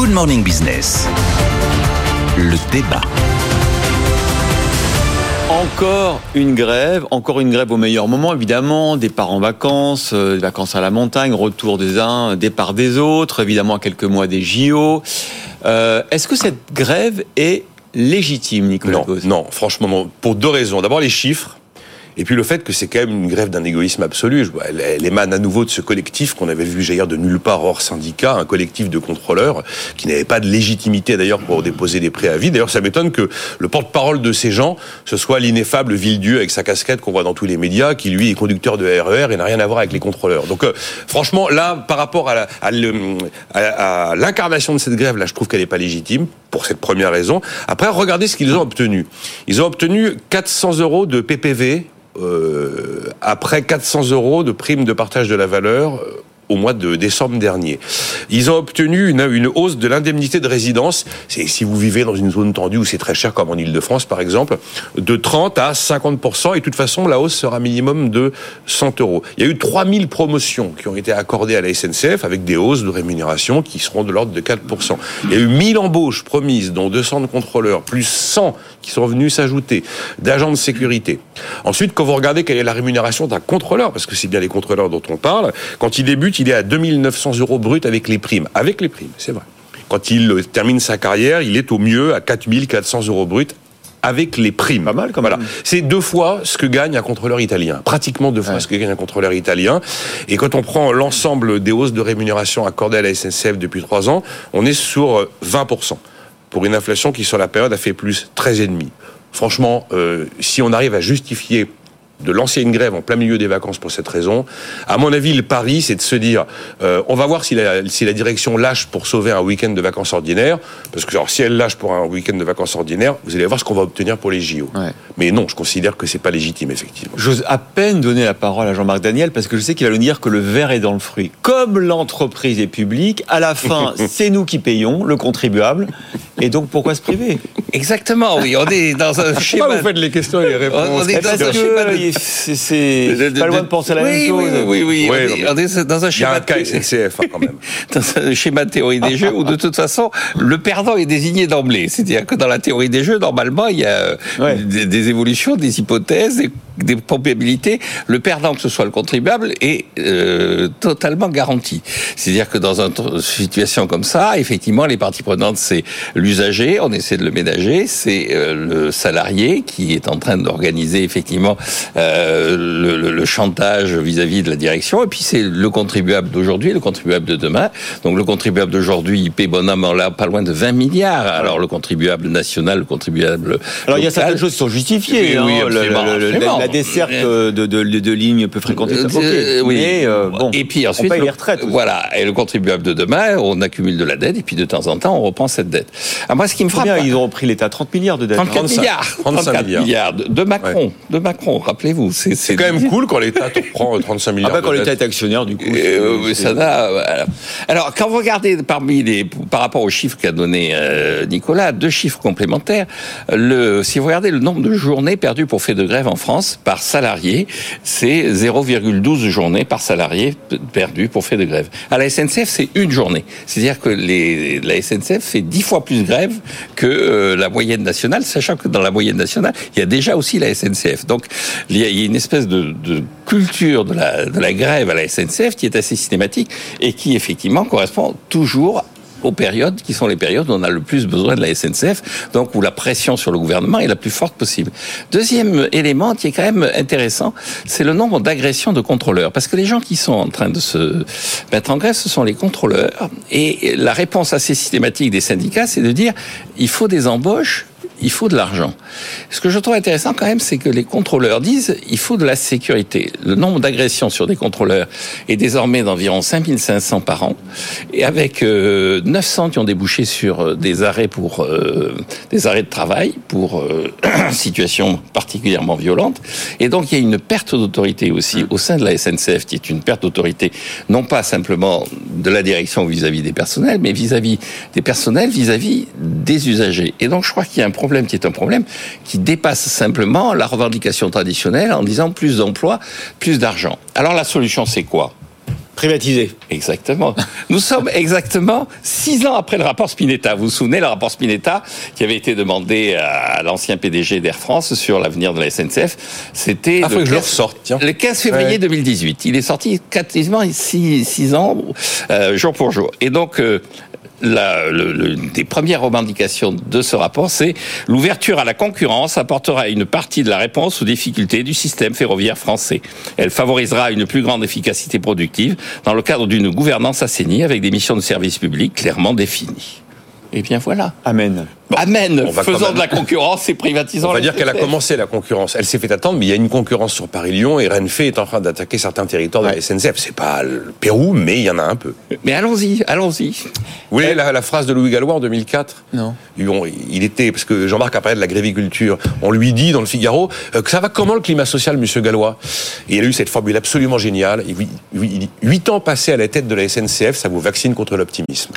Good Morning Business. Le débat. Encore une grève, encore une grève au meilleur moment, évidemment. Départ en vacances, euh, vacances à la montagne, retour des uns, départ des autres, évidemment à quelques mois des JO. Euh, Est-ce que cette grève est légitime, Nicolas Non, franchement non. Pour deux raisons. D'abord les chiffres. Et puis le fait que c'est quand même une grève d'un égoïsme absolu. Elle, émane à nouveau de ce collectif qu'on avait vu jaillir de nulle part hors syndicat, un collectif de contrôleurs qui n'avait pas de légitimité d'ailleurs pour déposer des préavis. D'ailleurs, ça m'étonne que le porte-parole de ces gens, ce soit l'ineffable Villedieu avec sa casquette qu'on voit dans tous les médias, qui lui est conducteur de RER et n'a rien à voir avec les contrôleurs. Donc euh, franchement, là, par rapport à l'incarnation de cette grève, là, je trouve qu'elle n'est pas légitime pour cette première raison. Après, regardez ce qu'ils ont obtenu. Ils ont obtenu 400 euros de PPV euh, après 400 euros de prime de partage de la valeur euh, au mois de décembre dernier. Ils ont obtenu une, hausse de l'indemnité de résidence. Si vous vivez dans une zone tendue où c'est très cher, comme en Ile-de-France par exemple, de 30 à 50% et de toute façon la hausse sera minimum de 100 euros. Il y a eu 3000 promotions qui ont été accordées à la SNCF avec des hausses de rémunération qui seront de l'ordre de 4% Il y a eu 1000 embauches promises, dont 200 de contrôleurs, plus 100 qui sont venus s'ajouter, d'agents de sécurité. Ensuite, quand vous regardez quelle est la rémunération d'un contrôleur, parce que c'est bien les contrôleurs dont on parle, quand il débute, il est à 2900 euros brut avec les primes. Avec les primes, c'est vrai. Quand il euh, termine sa carrière, il est au mieux à 4400 euros brut avec les primes. Pas mal, quand Voilà. C'est deux fois ce que gagne un contrôleur italien. Pratiquement deux fois Ouais. ce que gagne un contrôleur italien. Et quand on prend l'ensemble des hausses de rémunération accordées à la SNCF depuis trois ans, on est sur euh, 20%. Pour une inflation qui, sur la période, a fait plus 13,5%. Franchement, euh, si on arrive à justifier de lancer une grève en plein milieu des vacances pour cette raison. À mon avis, le pari, c'est de se dire, euh, on va voir si la, si la direction lâche pour sauver un week-end de vacances ordinaires, parce que alors, si elle lâche pour un week-end de vacances ordinaires, vous allez voir ce qu'on va obtenir pour les JO. Ouais. Mais non, je considère que c'est pas légitime, effectivement. J'ose à peine donner la parole à Jean-Marc Daniel parce que je sais qu'il va nous dire que le verre est dans le fruit. Comme l'entreprise est publique, à la fin, c'est nous qui payons, le contribuable. Et donc, pourquoi se priver? Exactement, oui. On est dans un schéma. Pourquoi vous faites les questions et les réponses On est dans un schéma de- c'est- pas loin de penser à la oui, même chose. Oui, oui, oui. Ouais, on, est, mais- on est dans un Il y a schéma un cas SNCF, hein, quand même. dans un schéma de théorie des jeux où de toute façon le perdant est désigné d'emblée. C'est-à-dire que dans la théorie des jeux, normalement, il y a euh, Ouais. des, des évolutions, des hypothèses, des, des probabilités. Le perdant, que ce soit le contribuable, est euh, totalement garanti. C'est-à-dire que dans une situation comme ça, effectivement, les parties prenantes, c'est l'usager, on essaie de le ménager, c'est euh, le salarié qui est en train d'organiser effectivement euh, le, le- le chantage vis-à-vis de la direction, et puis c'est le contribuable d'aujourd'hui, le contribuable de demain. Donc le contribuable d'aujourd'hui, il paie bonhomme là pas loin de 20 milliards. Alors le contribuable national, le contribuable Alors, il y a certaines choses qui sont justifiées. Oui, hein. oui, le- absolument. La desserte de, de, de, de lignes peu fréquentées, ça, ok. Euh, oui. Mais euh, bon, et puis on ensuite, paye le- les retraites. aussi. Voilà. Et le contribuable de demain, on accumule de la dette, et puis de temps en temps, on reprend cette dette. Alors moi, ce qui me frappe, Combien ils ont repris l'État? 30 milliards de dettes. 34 35, milliards, 35 34 milliards. de, de Macron, de Macron. Rappelez-vous, c'est quand même cool quand l'État prend 35 Ah milliards. bah quand l'État est actionnaire, du coup. Euh, ça n'a- voilà. Alors, quand vous regardez parmi les, par rapport aux chiffres qu'a donné euh, Nicolas, deux chiffres complémentaires. Le, si vous regardez le nombre de journées perdues pour fait de grève en France par salarié, c'est 0,12 journées par salarié p- perdues pour fait de grève. À la SNCF, c'est une journée. C'est-à-dire que la SNCF fait dix fois plus grève que euh, la moyenne nationale, sachant que dans la moyenne nationale, il y a déjà aussi la SNCF. Donc, il y a, une espèce de, de culture de la, de la grève à la SNCF qui est assez systématique et qui, effectivement, correspond toujours aux périodes qui sont les périodes où on a le plus besoin de la SNCF, donc où la pression sur le gouvernement est la plus forte possible. Deuxième élément qui est quand même intéressant, c'est le nombre d'agressions de contrôleurs. Parce que les gens qui sont en train de se mettre en grève, ce sont les contrôleurs. Et la réponse assez systématique des syndicats, c'est de dire, il faut des embauches il faut de l'argent. Ce que je trouve intéressant quand même, c'est que les contrôleurs disent il faut de la sécurité. Le nombre d'agressions sur des contrôleurs est désormais d'environ 5500 par an, et avec euh, 900 qui ont débouché sur euh, des arrêts pour euh, des arrêts de travail pour euh, situations particulièrement violentes. Et donc il y a une perte d'autorité aussi au sein de la SNCF, qui est une perte d'autorité non pas simplement de la direction vis-à-vis des personnels, mais vis-à-vis des personnels, vis-à-vis des usagers. Et donc je crois qu'il y a un problème qui est un problème qui dépasse simplement la revendication traditionnelle en disant plus d'emplois, plus d'argent. Alors la solution c'est quoi? Privatisé. Exactement. Nous sommes exactement six ans après le rapport Spinetta. Vous vous souvenez, le rapport Spinetta qui avait été demandé à l'ancien PDG d'Air France sur l'avenir de la SNCF. C'était Ah, le, que je le 15 ressorte, tiens. le 15 février Ouais. 2018. Il est sorti quasiment six, six ans, euh, jour pour jour. Et donc, euh, la, le, le- des premières revendications de ce rapport, c'est l'ouverture à la concurrence apportera une partie de la réponse aux difficultés du système ferroviaire français. Elle favorisera une plus grande efficacité productive dans le cadre d'une gouvernance assainie avec des missions de service public clairement définies. Et bien voilà. Amen. Amen. même- de la concurrence et privatisons On va la dire qu'elle a commencé la concurrence. Elle s'est fait attendre, mais il y a une concurrence sur Paris-Lyon et Renfe est en train d'attaquer certains territoires de la. SNCF. C'est pas le Pérou, mais il y en a un peu. Mais allons-y, allons-y. Vous voyez la, la phrase de Louis Gallois en 2004 Non. On- il était, parce que Jean-Marc a parlé de la gréviculture, on lui dit dans le Figaro euh, que ça va comment le climat social, monsieur Gallois? Et il a eu cette formule absolument géniale. Il dit Huit ans passés à la tête de la SNCF, ça vous vaccine contre l'optimisme.